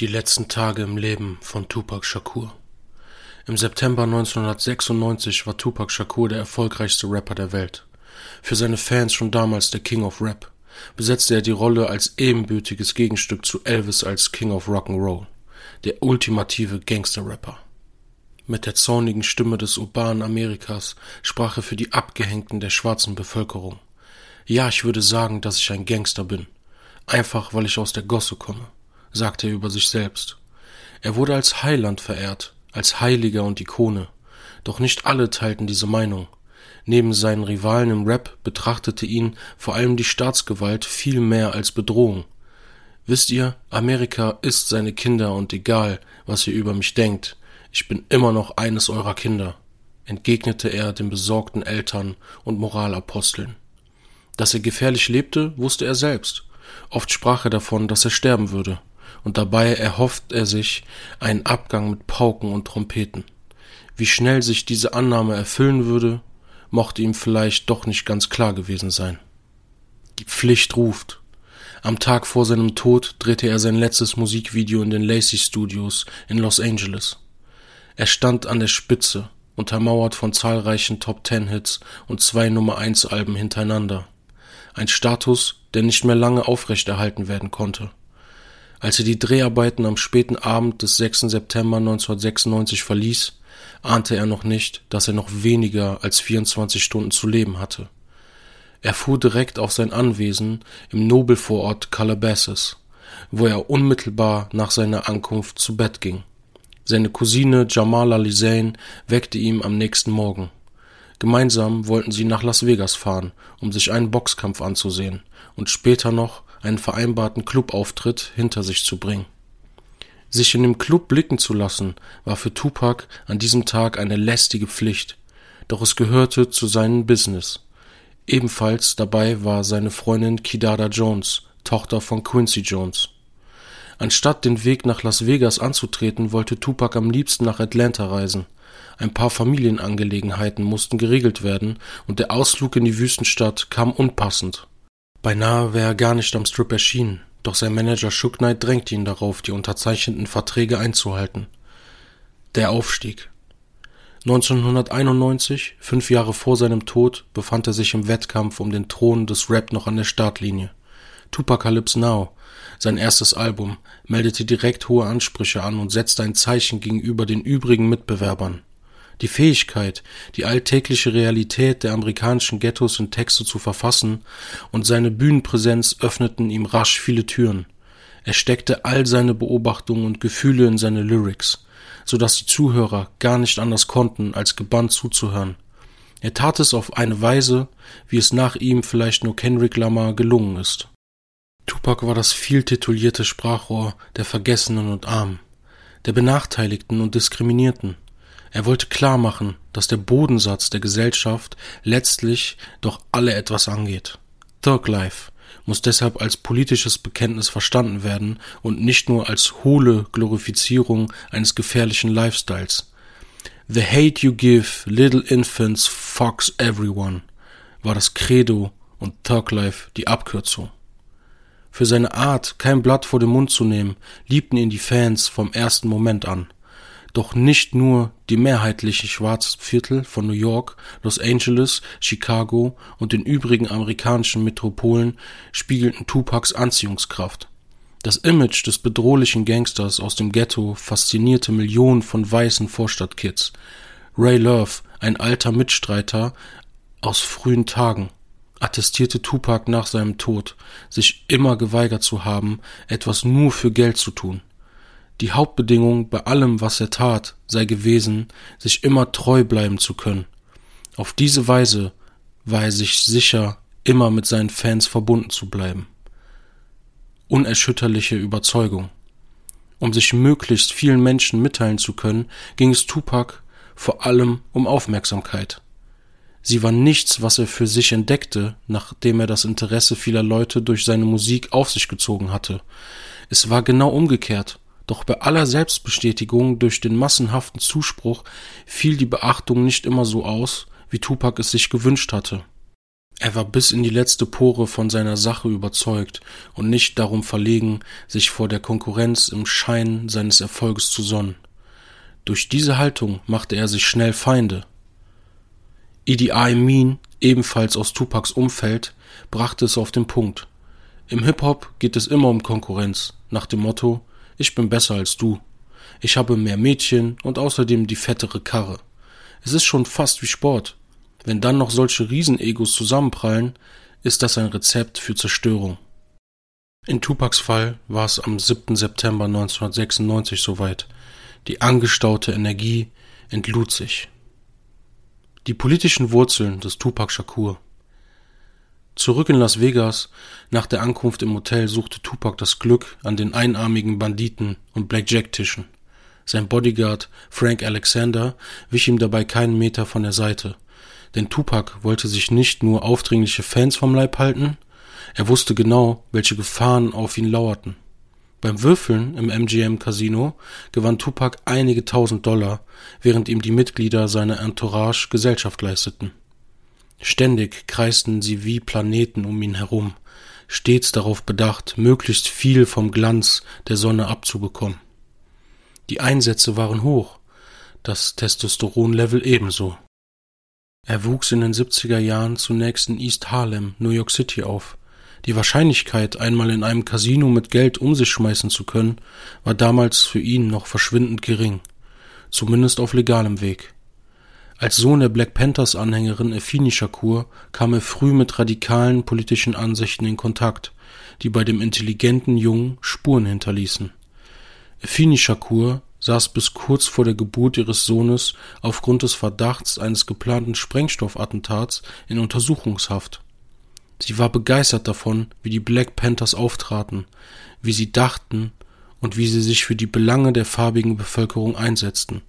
Die letzten Tage im Leben von Tupac Shakur. Im September 1996 war Tupac Shakur der erfolgreichste Rapper der Welt. Für seine Fans schon damals der King of Rap, besetzte er die Rolle als ebenbürtiges Gegenstück zu Elvis als King of Rock'n'Roll, der ultimative Gangster-Rapper. Mit der zornigen Stimme des urbanen Amerikas sprach er für die Abgehängten der schwarzen Bevölkerung. Ja, ich würde sagen, dass ich ein Gangster bin. Einfach, weil ich aus der Gosse komme, sagte er über sich selbst. Er wurde als Heiland verehrt, als Heiliger und Ikone. Doch nicht alle teilten diese Meinung. Neben seinen Rivalen im Rap betrachtete ihn vor allem die Staatsgewalt viel mehr als Bedrohung. Wisst ihr, Amerika ist seine Kinder und egal, was ihr über mich denkt, ich bin immer noch eines eurer Kinder, entgegnete er den besorgten Eltern und Moralaposteln. Dass er gefährlich lebte, wusste er selbst. Oft sprach er davon, dass er sterben würde, und dabei erhofft er sich einen Abgang mit Pauken und Trompeten. Wie schnell sich diese Annahme erfüllen würde, mochte ihm vielleicht doch nicht ganz klar gewesen sein. Die Pflicht ruft. Am Tag vor seinem Tod drehte er sein letztes Musikvideo in den Lacey Studios in Los Angeles. Er stand an der Spitze, untermauert von zahlreichen Top-Ten-Hits und zwei Nummer-1-Alben hintereinander. Ein Status, der nicht mehr lange aufrechterhalten werden konnte. Als er die Dreharbeiten am späten Abend des 6. September 1996 verließ, ahnte er noch nicht, dass er noch weniger als 24 Stunden zu leben hatte. Er fuhr direkt auf sein Anwesen im Nobelvorort Calabasas, wo er unmittelbar nach seiner Ankunft zu Bett ging. Seine Cousine Jamala Lisain weckte ihn am nächsten Morgen. Gemeinsam wollten sie nach Las Vegas fahren, um sich einen Boxkampf anzusehen und später noch einen vereinbarten Clubauftritt hinter sich zu bringen. Sich in dem Club blicken zu lassen, war für Tupac an diesem Tag eine lästige Pflicht, doch es gehörte zu seinem Business. Ebenfalls dabei war seine Freundin Kidada Jones, Tochter von Quincy Jones. Anstatt den Weg nach Las Vegas anzutreten, wollte Tupac am liebsten nach Atlanta reisen. Ein paar Familienangelegenheiten mussten geregelt werden und der Ausflug in die Wüstenstadt kam unpassend. Beinahe wäre er gar nicht am Strip erschienen, doch sein Manager Shook Knight drängte ihn darauf, die unterzeichneten Verträge einzuhalten. Der Aufstieg. 1991, fünf Jahre vor seinem Tod, befand er sich im Wettkampf um den Thron des Rap noch an der Startlinie. Tupacalypse Now, sein erstes Album, meldete direkt hohe Ansprüche an und setzte ein Zeichen gegenüber den übrigen Mitbewerbern. Die Fähigkeit, die alltägliche Realität der amerikanischen Ghettos in Texte zu verfassen und seine Bühnenpräsenz öffneten ihm rasch viele Türen. Er steckte all seine Beobachtungen und Gefühle in seine Lyrics, so dass die Zuhörer gar nicht anders konnten, als gebannt zuzuhören. Er tat es auf eine Weise, wie es nach ihm vielleicht nur Kendrick Lamar gelungen ist. Tupac war das viel titulierte Sprachrohr der Vergessenen und Armen, der Benachteiligten und Diskriminierten. Er wollte klar machen, dass der Bodensatz der Gesellschaft letztlich doch alle etwas angeht. Thug Life muss deshalb als politisches Bekenntnis verstanden werden und nicht nur als hohle Glorifizierung eines gefährlichen Lifestyles. The hate you give little infants fucks everyone war das Credo und Thug Life die Abkürzung. Für seine Art, kein Blatt vor den Mund zu nehmen, liebten ihn die Fans vom ersten Moment an. Doch nicht nur die mehrheitlichen Schwarzviertel von New York, Los Angeles, Chicago und den übrigen amerikanischen Metropolen spiegelten Tupacs Anziehungskraft. Das Image des bedrohlichen Gangsters aus dem Ghetto faszinierte Millionen von weißen Vorstadtkids. Ray Love, ein alter Mitstreiter aus frühen Tagen, attestierte Tupac nach seinem Tod, sich immer geweigert zu haben, etwas nur für Geld zu tun. Die Hauptbedingung bei allem, was er tat, sei gewesen, sich immer treu bleiben zu können. Auf diese Weise war er sich sicher, immer mit seinen Fans verbunden zu bleiben. Unerschütterliche Überzeugung. Um sich möglichst vielen Menschen mitteilen zu können, ging es Tupac vor allem um Aufmerksamkeit. Sie war nichts, was er für sich entdeckte, nachdem er das Interesse vieler Leute durch seine Musik auf sich gezogen hatte. Es war genau umgekehrt. Doch bei aller Selbstbestätigung durch den massenhaften Zuspruch fiel die Beachtung nicht immer so aus, wie Tupac es sich gewünscht hatte. Er war bis in die letzte Pore von seiner Sache überzeugt und nicht darum verlegen, sich vor der Konkurrenz im Schein seines Erfolges zu sonnen. Durch diese Haltung machte er sich schnell Feinde. Idi Amin, ebenfalls aus Tupacs Umfeld, brachte es auf den Punkt. Im Hip-Hop geht es immer um Konkurrenz, nach dem Motto, ich bin besser als du. Ich habe mehr Mädchen und außerdem die fettere Karre. Es ist schon fast wie Sport. Wenn dann noch solche Riesenegos zusammenprallen, ist das ein Rezept für Zerstörung. In Tupacs Fall war es am 7. September 1996 soweit. Die angestaute Energie entlud sich. Die politischen Wurzeln des Tupac Shakur. Zurück in Las Vegas, nach der Ankunft im Hotel, suchte Tupac das Glück an den einarmigen Banditen und Blackjack-Tischen. Sein Bodyguard Frank Alexander wich ihm dabei keinen Meter von der Seite. Denn Tupac wollte sich nicht nur aufdringliche Fans vom Leib halten, er wusste genau, welche Gefahren auf ihn lauerten. Beim Würfeln im MGM Casino gewann Tupac einige tausend Dollar, während ihm die Mitglieder seiner Entourage Gesellschaft leisteten. Ständig kreisten sie wie Planeten um ihn herum, stets darauf bedacht, möglichst viel vom Glanz der Sonne abzubekommen. Die Einsätze waren hoch, das Testosteronlevel ebenso. Er wuchs in den 70er Jahren zunächst in East Harlem, New York City auf. Die Wahrscheinlichkeit, einmal in einem Casino mit Geld um sich schmeißen zu können, war damals für ihn noch verschwindend gering, zumindest auf legalem Weg. Als Sohn der Black Panthers Anhängerin Effini Shakur kam er früh mit radikalen politischen Ansichten in Kontakt, die bei dem intelligenten Jungen Spuren hinterließen. Effini Shakur saß bis kurz vor der Geburt ihres Sohnes aufgrund des Verdachts eines geplanten Sprengstoffattentats in Untersuchungshaft. Sie war begeistert davon, wie die Black Panthers auftraten, wie sie dachten und wie sie sich für die Belange der farbigen Bevölkerung einsetzten.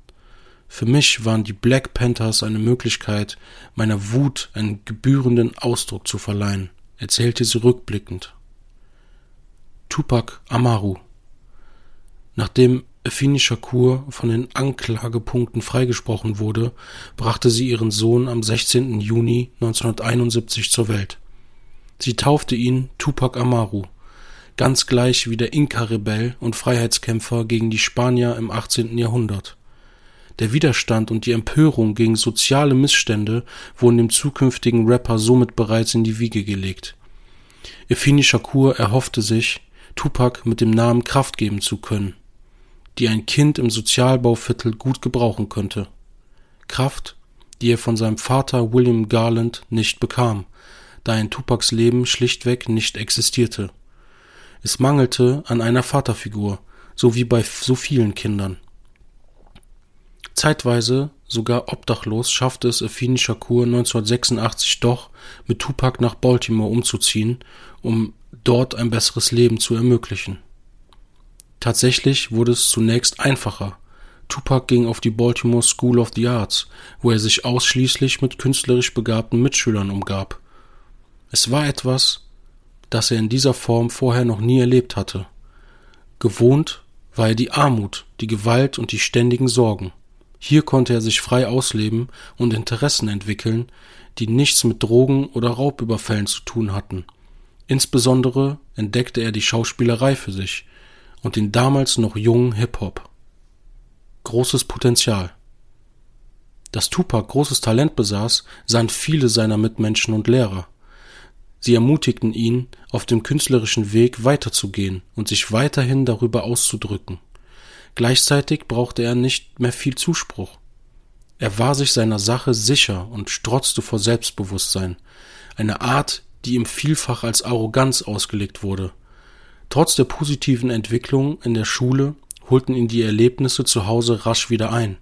Für mich waren die Black Panthers eine Möglichkeit, meiner Wut einen gebührenden Ausdruck zu verleihen, erzählte sie rückblickend. Tupac Amaru Nachdem Effini Shakur von den Anklagepunkten freigesprochen wurde, brachte sie ihren Sohn am 16. Juni 1971 zur Welt. Sie taufte ihn Tupac Amaru, ganz gleich wie der Inka-Rebell und Freiheitskämpfer gegen die Spanier im 18. Jahrhundert. Der Widerstand und die Empörung gegen soziale Missstände wurden dem zukünftigen Rapper somit bereits in die Wiege gelegt. Effini Shakur erhoffte sich, Tupac mit dem Namen Kraft geben zu können, die ein Kind im Sozialbauviertel gut gebrauchen könnte. Kraft, die er von seinem Vater William Garland nicht bekam, da in Tupacs Leben schlichtweg nicht existierte. Es mangelte an einer Vaterfigur, so wie bei so vielen Kindern. Zeitweise sogar obdachlos schaffte es Effini Shakur 1986 doch, mit Tupac nach Baltimore umzuziehen, um dort ein besseres Leben zu ermöglichen. Tatsächlich wurde es zunächst einfacher. Tupac ging auf die Baltimore School of the Arts, wo er sich ausschließlich mit künstlerisch begabten Mitschülern umgab. Es war etwas, das er in dieser Form vorher noch nie erlebt hatte. Gewohnt war er die Armut, die Gewalt und die ständigen Sorgen. Hier konnte er sich frei ausleben und Interessen entwickeln, die nichts mit Drogen oder Raubüberfällen zu tun hatten. Insbesondere entdeckte er die Schauspielerei für sich und den damals noch jungen Hip-Hop. Großes Potenzial. Dass Tupac großes Talent besaß, sahen viele seiner Mitmenschen und Lehrer. Sie ermutigten ihn, auf dem künstlerischen Weg weiterzugehen und sich weiterhin darüber auszudrücken. Gleichzeitig brauchte er nicht mehr viel Zuspruch. Er war sich seiner Sache sicher und strotzte vor Selbstbewusstsein, eine Art, die ihm vielfach als Arroganz ausgelegt wurde. Trotz der positiven Entwicklung in der Schule holten ihn die Erlebnisse zu Hause rasch wieder ein.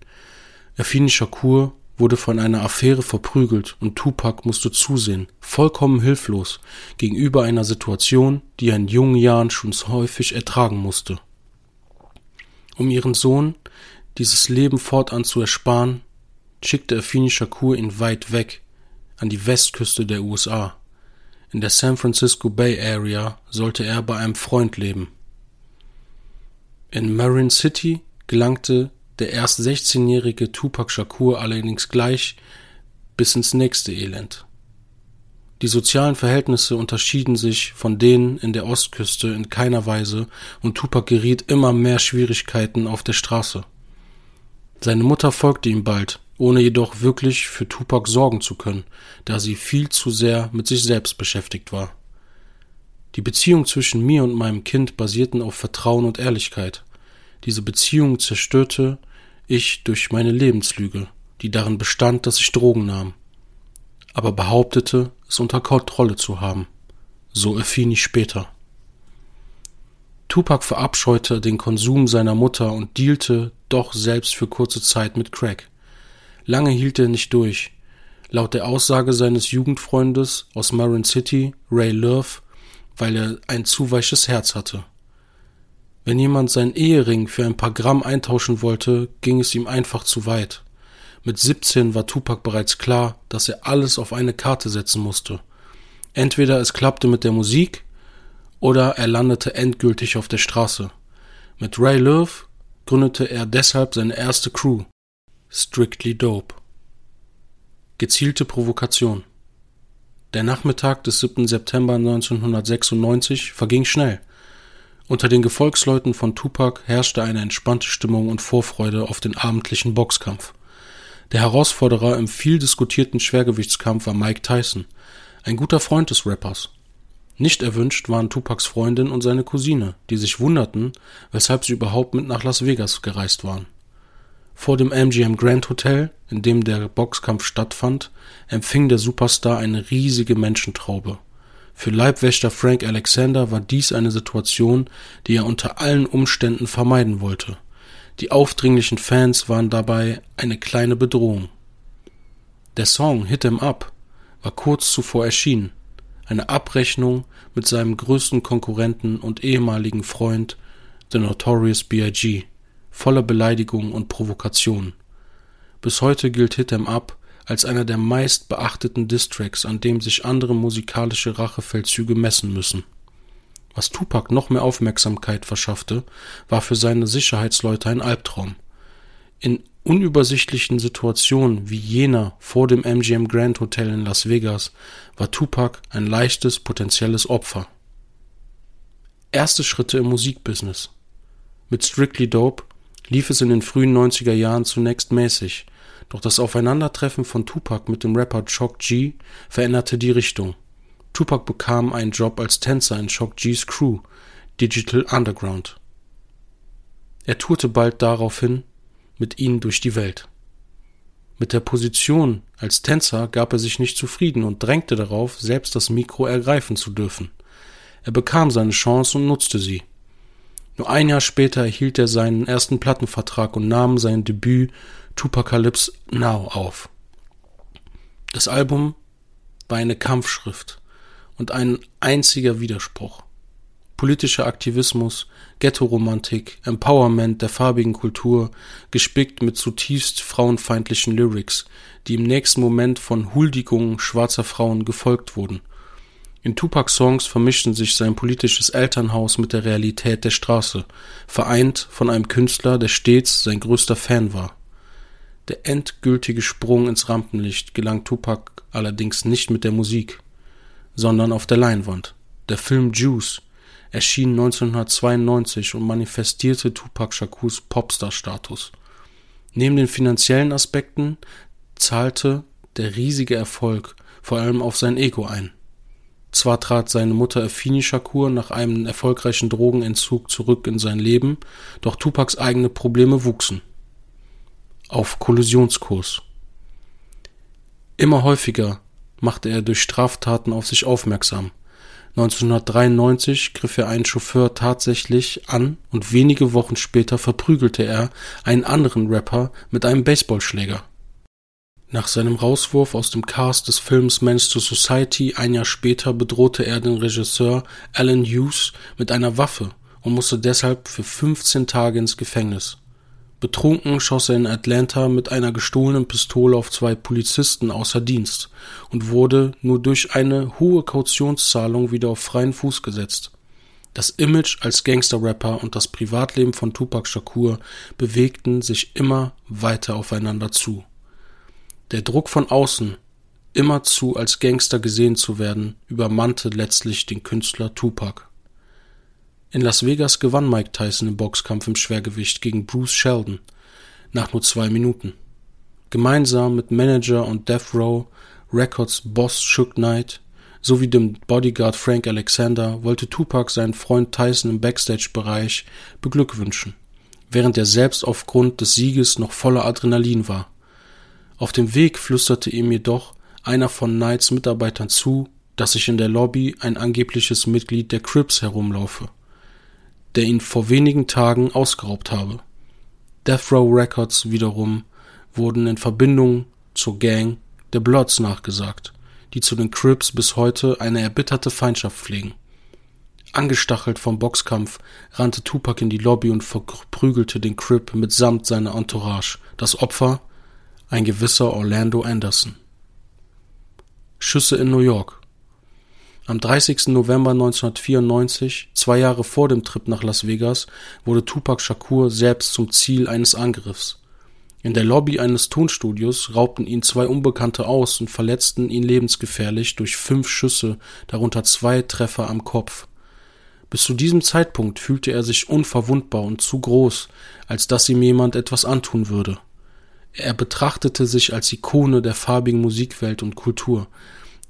Erfini Shakur wurde von einer Affäre verprügelt und Tupac musste zusehen, vollkommen hilflos, gegenüber einer Situation, die er in jungen Jahren schon häufig ertragen musste. Um ihren Sohn dieses Leben fortan zu ersparen, schickte Afini Shakur ihn weit weg an die Westküste der USA. In der San Francisco Bay Area sollte er bei einem Freund leben. In Marin City gelangte der erst 16-jährige Tupac Shakur allerdings gleich bis ins nächste Elend. Die sozialen Verhältnisse unterschieden sich von denen in der Ostküste in keiner Weise und Tupac geriet immer mehr Schwierigkeiten auf der Straße. Seine Mutter folgte ihm bald, ohne jedoch wirklich für Tupac sorgen zu können, da sie viel zu sehr mit sich selbst beschäftigt war. Die Beziehung zwischen mir und meinem Kind basierten auf Vertrauen und Ehrlichkeit. Diese Beziehung zerstörte ich durch meine Lebenslüge, die darin bestand, dass ich Drogen nahm, aber behauptete, es unter Kontrolle zu haben. So erschien ich später. Tupac verabscheute den Konsum seiner Mutter und dealte doch selbst für kurze Zeit mit Crack. Lange hielt er nicht durch. Laut der Aussage seines Jugendfreundes aus Marin City, Ray Love, weil er ein zu weiches Herz hatte. Wenn jemand seinen Ehering für ein paar Gramm eintauschen wollte, ging es ihm einfach zu weit. Mit 17 war Tupac bereits klar, dass er alles auf eine Karte setzen musste. Entweder es klappte mit der Musik oder er landete endgültig auf der Straße. Mit Ray Love gründete er deshalb seine erste Crew, Strictly Dope. Gezielte Provokation. Der Nachmittag des 7. September 1996 verging schnell. Unter den Gefolgsleuten von Tupac herrschte eine entspannte Stimmung und Vorfreude auf den abendlichen Boxkampf. Der Herausforderer im viel diskutierten Schwergewichtskampf war Mike Tyson, ein guter Freund des Rappers. Nicht erwünscht waren Tupacs Freundin und seine Cousine, die sich wunderten, weshalb sie überhaupt mit nach Las Vegas gereist waren. Vor dem MGM Grand Hotel, in dem der Boxkampf stattfand, empfing der Superstar eine riesige Menschentraube. Für Leibwächter Frank Alexander war dies eine Situation, die er unter allen Umständen vermeiden wollte. Die aufdringlichen Fans waren dabei eine kleine Bedrohung. Der Song Hit 'em Up war kurz zuvor erschienen, eine Abrechnung mit seinem größten Konkurrenten und ehemaligen Freund The Notorious B.I.G., voller Beleidigungen und Provokationen. Bis heute gilt Hit 'em Up als einer der meist beachteten Distracks, an dem sich andere musikalische Rachefeldzüge messen müssen. Was Tupac noch mehr Aufmerksamkeit verschaffte, war für seine Sicherheitsleute ein Albtraum. In unübersichtlichen Situationen wie jener vor dem MGM Grand Hotel in Las Vegas war Tupac ein leichtes potenzielles Opfer. Erste Schritte im Musikbusiness. Mit Strictly Dope lief es in den frühen 90er Jahren zunächst mäßig, doch das Aufeinandertreffen von Tupac mit dem Rapper Shock G veränderte die Richtung. Tupac bekam einen Job als Tänzer in Shock G's Crew, Digital Underground. Er tourte bald daraufhin mit ihnen durch die Welt. Mit der Position als Tänzer gab er sich nicht zufrieden und drängte darauf, selbst das Mikro ergreifen zu dürfen. Er bekam seine Chance und nutzte sie. Nur ein Jahr später erhielt er seinen ersten Plattenvertrag und nahm sein Debüt Tupacalypse Now auf. Das Album war eine Kampfschrift und ein einziger Widerspruch. Politischer Aktivismus, Ghetto-Romantik, Empowerment der farbigen Kultur, gespickt mit zutiefst frauenfeindlichen Lyrics, die im nächsten Moment von Huldigungen schwarzer Frauen gefolgt wurden. In Tupacs Songs vermischten sich sein politisches Elternhaus mit der Realität der Straße, vereint von einem Künstler, der stets sein größter Fan war. Der endgültige Sprung ins Rampenlicht gelang Tupac allerdings nicht mit der Musik, sondern auf der Leinwand. Der Film Juice erschien 1992 und manifestierte Tupac Shakurs Popstar-Status. Neben den finanziellen Aspekten zahlte der riesige Erfolg vor allem auf sein Ego ein. Zwar trat seine Mutter Afini Shakur nach einem erfolgreichen Drogenentzug zurück in sein Leben, doch Tupacs eigene Probleme wuchsen auf Kollisionskurs. Immer häufiger machte er durch Straftaten auf sich aufmerksam. 1993 griff er einen Chauffeur tatsächlich an und wenige Wochen später verprügelte er einen anderen Rapper mit einem Baseballschläger. Nach seinem Rauswurf aus dem Cast des Films Men's to Society ein Jahr später bedrohte er den Regisseur Alan Hughes mit einer Waffe und musste deshalb für 15 Tage ins Gefängnis. Betrunken schoss er in Atlanta mit einer gestohlenen Pistole auf zwei Polizisten außer Dienst und wurde nur durch eine hohe Kautionszahlung wieder auf freien Fuß gesetzt. Das Image als Gangster-Rapper und das Privatleben von Tupac Shakur bewegten sich immer weiter aufeinander zu. Der Druck von außen, immerzu als Gangster gesehen zu werden, übermannte letztlich den Künstler Tupac. In Las Vegas gewann Mike Tyson im Boxkampf im Schwergewicht gegen Bruce Sheldon nach nur zwei Minuten. Gemeinsam mit Manager und Death Row Records Boss Shook Knight sowie dem Bodyguard Frank Alexander wollte Tupac seinen Freund Tyson im Backstage-Bereich beglückwünschen, während er selbst aufgrund des Sieges noch voller Adrenalin war. Auf dem Weg flüsterte ihm jedoch einer von Knights Mitarbeitern zu, dass sich in der Lobby ein angebliches Mitglied der Crips herumlaufe, der ihn vor wenigen Tagen ausgeraubt habe. Death Row Records wiederum wurden in Verbindung zur Gang der Bloods nachgesagt, die zu den Crips bis heute eine erbitterte Feindschaft pflegen. Angestachelt vom Boxkampf rannte Tupac in die Lobby und verprügelte den Crip mitsamt seiner Entourage. Das Opfer ein gewisser Orlando Anderson. Schüsse in New York. Am 30. November 1994, zwei Jahre vor dem Trip nach Las Vegas, wurde Tupac Shakur selbst zum Ziel eines Angriffs. In der Lobby eines Tonstudios raubten ihn zwei Unbekannte aus und verletzten ihn lebensgefährlich durch fünf Schüsse, darunter zwei Treffer am Kopf. Bis zu diesem Zeitpunkt fühlte er sich unverwundbar und zu groß, als dass ihm jemand etwas antun würde. Er betrachtete sich als Ikone der farbigen Musikwelt und Kultur,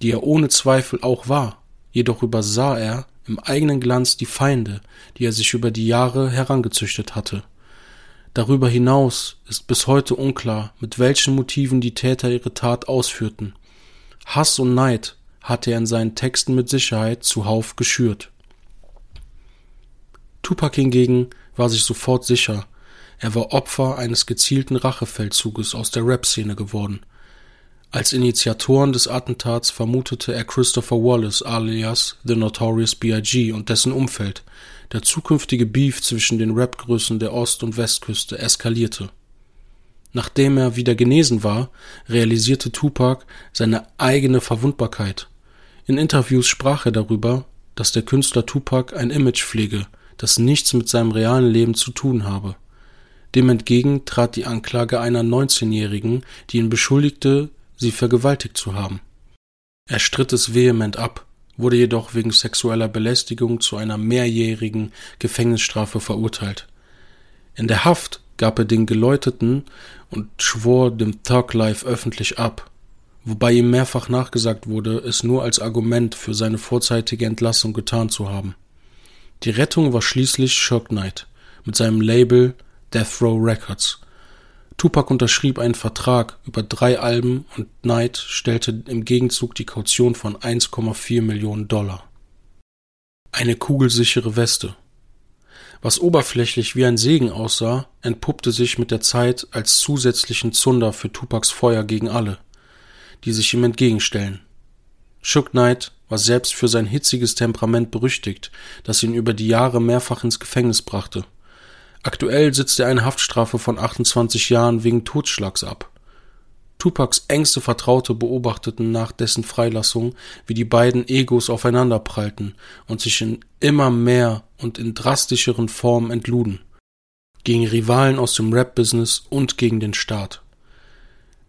die er ohne Zweifel auch war, jedoch übersah er im eigenen Glanz die Feinde, die er sich über die Jahre herangezüchtet hatte. Darüber hinaus ist bis heute unklar, mit welchen Motiven die Täter ihre Tat ausführten. Hass und Neid hatte er in seinen Texten mit Sicherheit zuhauf geschürt. Tupac hingegen war sich sofort sicher, er war Opfer eines gezielten Rachefeldzuges aus der Rap-Szene geworden. Als Initiatoren des Attentats vermutete er Christopher Wallace alias The Notorious B.I.G. und dessen Umfeld. Der zukünftige Beef zwischen den Rap-Größen der Ost- und Westküste eskalierte. Nachdem er wieder genesen war, realisierte Tupac seine eigene Verwundbarkeit. In Interviews sprach er darüber, dass der Künstler Tupac ein Image pflege, das nichts mit seinem realen Leben zu tun habe. Dem entgegen trat die Anklage einer 19-Jährigen, die ihn beschuldigte, sie vergewaltigt zu haben. Er stritt es vehement ab, wurde jedoch wegen sexueller Belästigung zu einer mehrjährigen Gefängnisstrafe verurteilt. In der Haft gab er den Geläuteten und schwor dem Thug Life öffentlich ab, wobei ihm mehrfach nachgesagt wurde, es nur als Argument für seine vorzeitige Entlassung getan zu haben. Die Rettung war schließlich Shock Knight mit seinem Label Death Row Records. Tupac unterschrieb einen Vertrag über drei Alben und Knight stellte im Gegenzug die Kaution von 1,4 Millionen Dollar. Eine kugelsichere Weste. Was oberflächlich wie ein Segen aussah, entpuppte sich mit der Zeit als zusätzlichen Zunder für Tupacs Feuer gegen alle, die sich ihm entgegenstellen. Shook Knight war selbst für sein hitziges Temperament berüchtigt, das ihn über die Jahre mehrfach ins Gefängnis brachte. Aktuell sitzt er eine Haftstrafe von 28 Jahren wegen Totschlags ab. Tupacs engste Vertraute beobachteten nach dessen Freilassung, wie die beiden Egos aufeinanderprallten und sich in immer mehr und in drastischeren Formen entluden. Gegen Rivalen aus dem Rap-Business und gegen den Staat.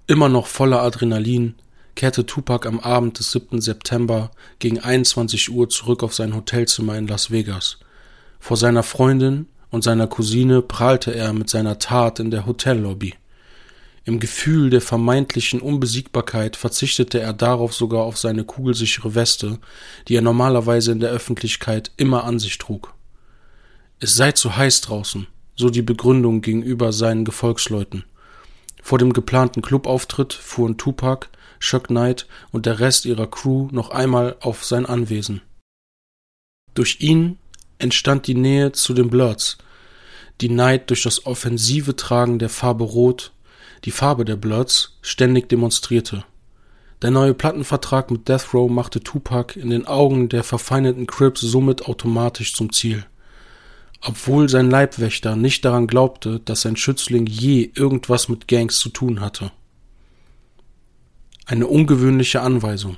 Immer noch voller Adrenalin kehrte Tupac am Abend des 7. September gegen 21 Uhr zurück auf sein Hotelzimmer in Las Vegas. Vor seiner Freundin und seiner Cousine prahlte er mit seiner Tat in der Hotellobby. Im Gefühl der vermeintlichen Unbesiegbarkeit verzichtete er darauf sogar auf seine kugelsichere Weste, die er normalerweise in der Öffentlichkeit immer an sich trug. Es sei zu heiß draußen, so die Begründung gegenüber seinen Gefolgsleuten. Vor dem geplanten Clubauftritt fuhren Tupac, Chuck Knight und der Rest ihrer Crew noch einmal auf sein Anwesen. Durch ihn entstand die Nähe zu den Bloods, die Neid durch das offensive Tragen der Farbe Rot, die Farbe der Bloods, ständig demonstrierte. Der neue Plattenvertrag mit Death Row machte Tupac in den Augen der verfeindeten Crips somit automatisch zum Ziel. Obwohl sein Leibwächter nicht daran glaubte, dass sein Schützling je irgendwas mit Gangs zu tun hatte. Eine ungewöhnliche Anweisung.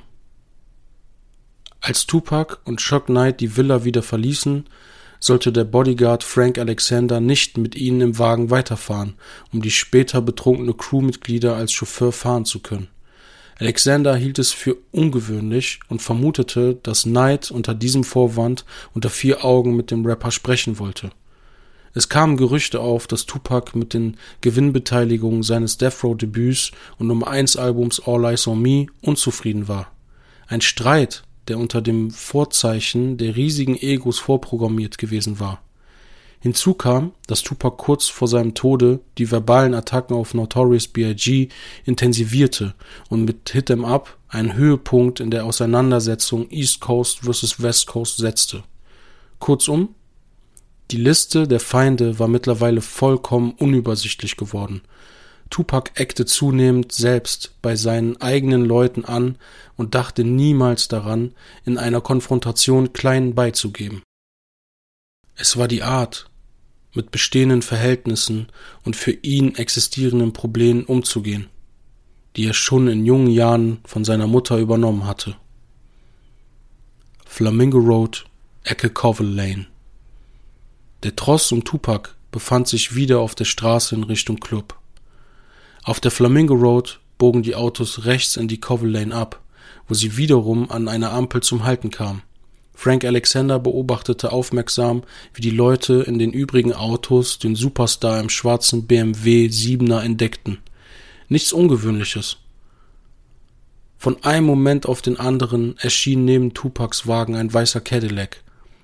Als Tupac und Shock Knight die Villa wieder verließen, sollte der Bodyguard Frank Alexander nicht mit ihnen im Wagen weiterfahren, um die später betrunkene Crewmitglieder als Chauffeur fahren zu können. Alexander hielt es für ungewöhnlich und vermutete, dass Knight unter diesem Vorwand unter vier Augen mit dem Rapper sprechen wollte. Es kamen Gerüchte auf, dass Tupac mit den Gewinnbeteiligungen seines Death Row Debüts und Nummer 1 Albums All Eyes on Me unzufrieden war. Ein Streit, der unter dem Vorzeichen der riesigen Egos vorprogrammiert gewesen war. Hinzu kam, dass Tupac kurz vor seinem Tode die verbalen Attacken auf Notorious B.I.G. intensivierte und mit Hit 'em Up einen Höhepunkt in der Auseinandersetzung East Coast vs. West Coast setzte. Kurzum, die Liste der Feinde war mittlerweile vollkommen unübersichtlich geworden. Tupac eckte zunehmend selbst bei seinen eigenen Leuten an und dachte niemals daran, in einer Konfrontation kleinen beizugeben. Es war die Art, mit bestehenden Verhältnissen und für ihn existierenden Problemen umzugehen, die er schon in jungen Jahren von seiner Mutter übernommen hatte. Flamingo Road, Ecke Covell Lane. Der Tross um Tupac befand sich wieder auf der Straße in Richtung Club. Auf der Flamingo Road bogen die Autos rechts in die Covell Lane ab, wo sie wiederum an einer Ampel zum Halten kamen. Frank Alexander beobachtete aufmerksam, wie die Leute in den übrigen Autos den Superstar im schwarzen BMW 7er entdeckten. Nichts Ungewöhnliches. Von einem Moment auf den anderen erschien neben Tupacs Wagen ein weißer Cadillac.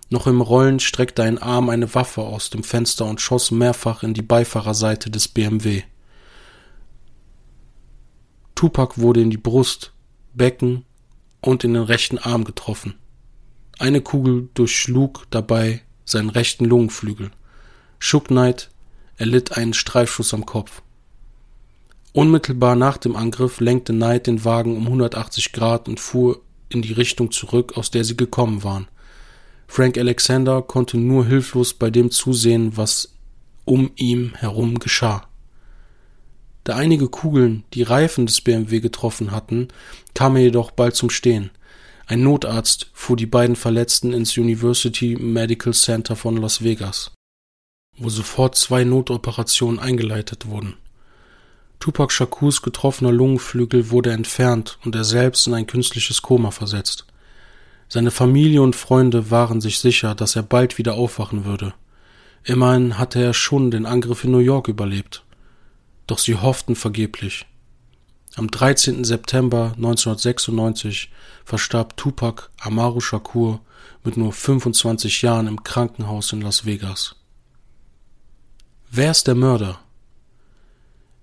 Noch im Rollen streckte ein Arm eine Waffe aus dem Fenster und schoss mehrfach in die Beifahrerseite des BMW. Tupac wurde in die Brust, Becken und in den rechten Arm getroffen. Eine Kugel durchschlug dabei seinen rechten Lungenflügel. Shook Knight erlitt einen Streifschuss am Kopf. Unmittelbar nach dem Angriff lenkte Knight den Wagen um 180 Grad und fuhr in die Richtung zurück, aus der sie gekommen waren. Frank Alexander konnte nur hilflos bei dem zusehen, was um ihm herum geschah. Da einige Kugeln die Reifen des BMW getroffen hatten, kam er jedoch bald zum Stehen. Ein Notarzt fuhr die beiden Verletzten ins University Medical Center von Las Vegas, wo sofort zwei Notoperationen eingeleitet wurden. Tupac Shakurs getroffener Lungenflügel wurde entfernt und er selbst in ein künstliches Koma versetzt. Seine Familie und Freunde waren sich sicher, dass er bald wieder aufwachen würde. Immerhin hatte er schon den Angriff in New York überlebt. Doch sie hofften vergeblich. Am 13. September 1996 verstarb Tupac Amaru Shakur mit nur 25 Jahren im Krankenhaus in Las Vegas. Wer ist der Mörder?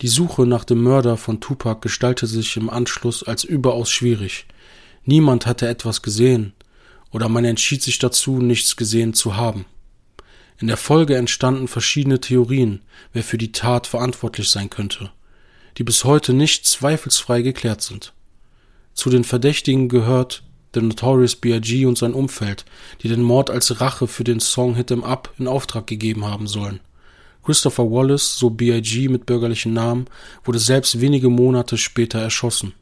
Die Suche nach dem Mörder von Tupac gestaltete sich im Anschluss als überaus schwierig. Niemand hatte etwas gesehen, oder man entschied sich dazu, nichts gesehen zu haben. In der Folge entstanden verschiedene Theorien, wer für die Tat verantwortlich sein könnte die bis heute nicht zweifelsfrei geklärt sind. Zu den Verdächtigen gehört der Notorious B.I.G. und sein Umfeld, die den Mord als Rache für den Song Hit 'em Up in Auftrag gegeben haben sollen. Christopher Wallace, so B.I.G. mit bürgerlichen Namen, wurde selbst wenige Monate später erschossen.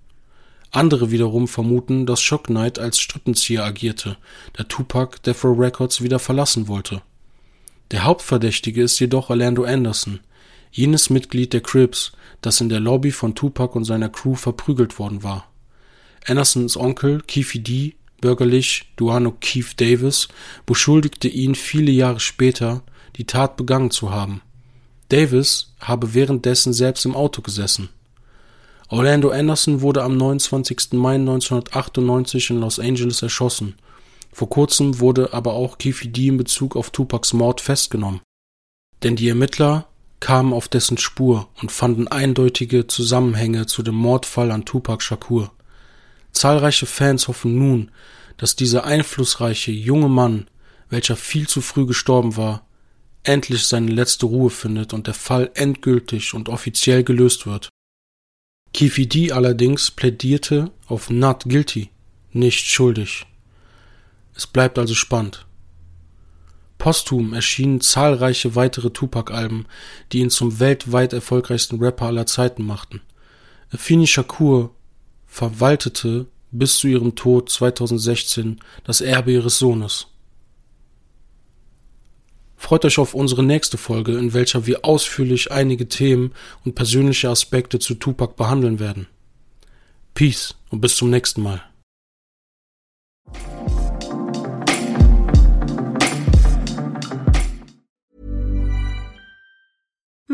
Andere wiederum vermuten, dass Shock Knight als Strippenzieher agierte, der Tupac Death Row Records wieder verlassen wollte. Der Hauptverdächtige ist jedoch Orlando Anderson, jenes Mitglied der Crips, das in der Lobby von Tupac und seiner Crew verprügelt worden war. Andersons Onkel, Keefe D., bürgerlich Duano Keith Davis, beschuldigte ihn viele Jahre später, die Tat begangen zu haben. Davis habe währenddessen selbst im Auto gesessen. Orlando Anderson wurde am 29. Mai 1998 in Los Angeles erschossen. Vor kurzem wurde aber auch Keefe D in Bezug auf Tupacs Mord festgenommen. Denn die Ermittler kamen auf dessen Spur und fanden eindeutige Zusammenhänge zu dem Mordfall an Tupac Shakur. Zahlreiche Fans hoffen nun, dass dieser einflussreiche junge Mann, welcher viel zu früh gestorben war, endlich seine letzte Ruhe findet und der Fall endgültig und offiziell gelöst wird Kifi D allerdings plädierte auf not guilty, nicht schuldig. Es bleibt also spannend. Posthum erschienen zahlreiche weitere Tupac-Alben, die ihn zum weltweit erfolgreichsten Rapper aller Zeiten machten. Afini Shakur verwaltete bis zu ihrem Tod 2016 das Erbe ihres Sohnes. Freut euch auf unsere nächste Folge, in welcher wir ausführlich einige Themen und persönliche Aspekte zu Tupac behandeln werden. Peace und bis zum nächsten Mal.